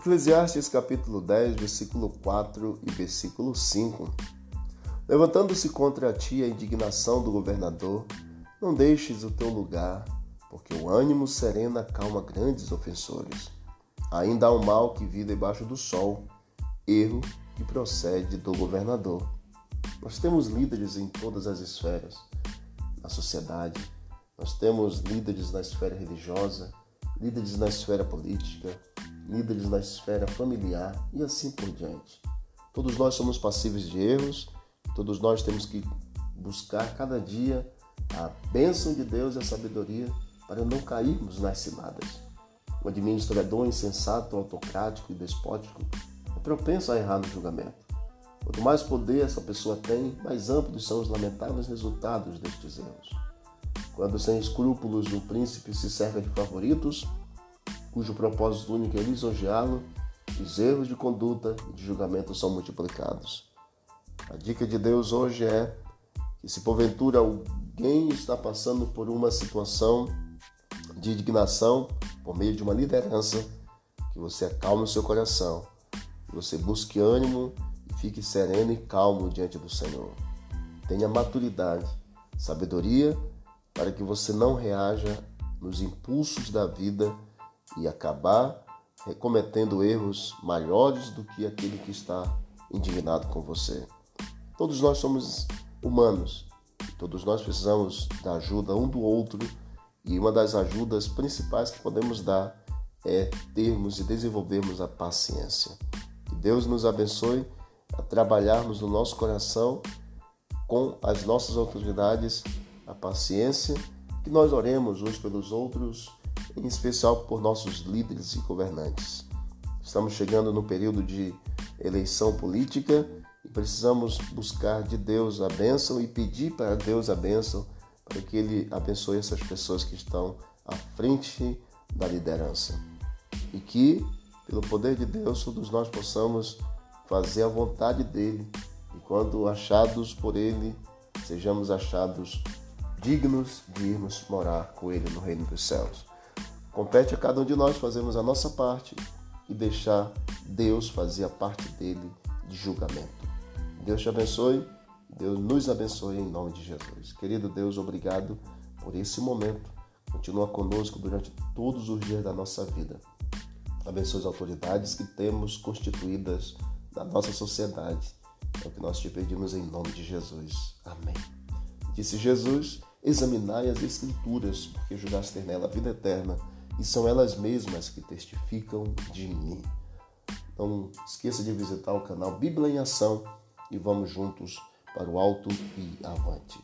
Eclesiastes capítulo 10, versículo 4 e versículo 5. Levantando-se contra ti a indignação do governador, não deixes o teu lugar, porque o ânimo sereno acalma grandes ofensores. Ainda há um mal que vive debaixo do sol, erro que procede do governador. Nós temos líderes em todas as esferas, na sociedade, nós temos líderes na esfera religiosa, líderes na esfera política, líderes na esfera familiar e assim por diante. Todos nós somos passíveis de erros, todos nós temos que buscar cada dia a bênção de Deus e a sabedoria para não cairmos nas ciladas. O administrador insensato, autocrático e despótico é propenso a errar no julgamento. Quanto mais poder essa pessoa tem, mais amplos são os lamentáveis resultados destes erros. Quando sem escrúpulos o príncipe se cerca de favoritos, cujo propósito único é lisonjeá-lo, os erros de conduta e de julgamento são multiplicados. A dica de Deus hoje é que se porventura alguém está passando por uma situação de indignação por meio de uma liderança, que você acalme o seu coração, que você busque ânimo e fique sereno e calmo diante do Senhor. Tenha maturidade, sabedoria para que você não reaja nos impulsos da vida e acabar cometendo erros maiores do que aquele que está indignado com você. Todos nós somos humanos, todos nós precisamos da ajuda um do outro e uma das ajudas principais que podemos dar é termos e desenvolvermos a paciência. Que Deus nos abençoe a trabalharmos no nosso coração com as nossas autoridades a paciência, que nós oremos uns pelos outros, em especial por nossos líderes e governantes. Estamos chegando no período de eleição política e precisamos buscar de Deus a bênção e pedir para Deus a bênção para que Ele abençoe essas pessoas que estão à frente da liderança. E que, pelo poder de Deus, todos nós possamos fazer a vontade dEle e, quando achados por Ele, sejamos achados dignos de irmos morar com Ele no reino dos céus. Compete a cada um de nós fazermos a nossa parte e deixar Deus fazer a parte dele de julgamento. Deus te abençoe, Deus nos abençoe em nome de Jesus. Querido Deus, obrigado por esse momento. Continua conosco durante todos os dias da nossa vida. Abençoe as autoridades que temos constituídas na nossa sociedade. É o que nós te pedimos em nome de Jesus. Amém. Disse Jesus Examinai as Escrituras, porque julgaste ter nela a vida eterna, e são elas mesmas que testificam de mim. Não esqueça de visitar o canal Bíblia em Ação e vamos juntos para o alto e avante.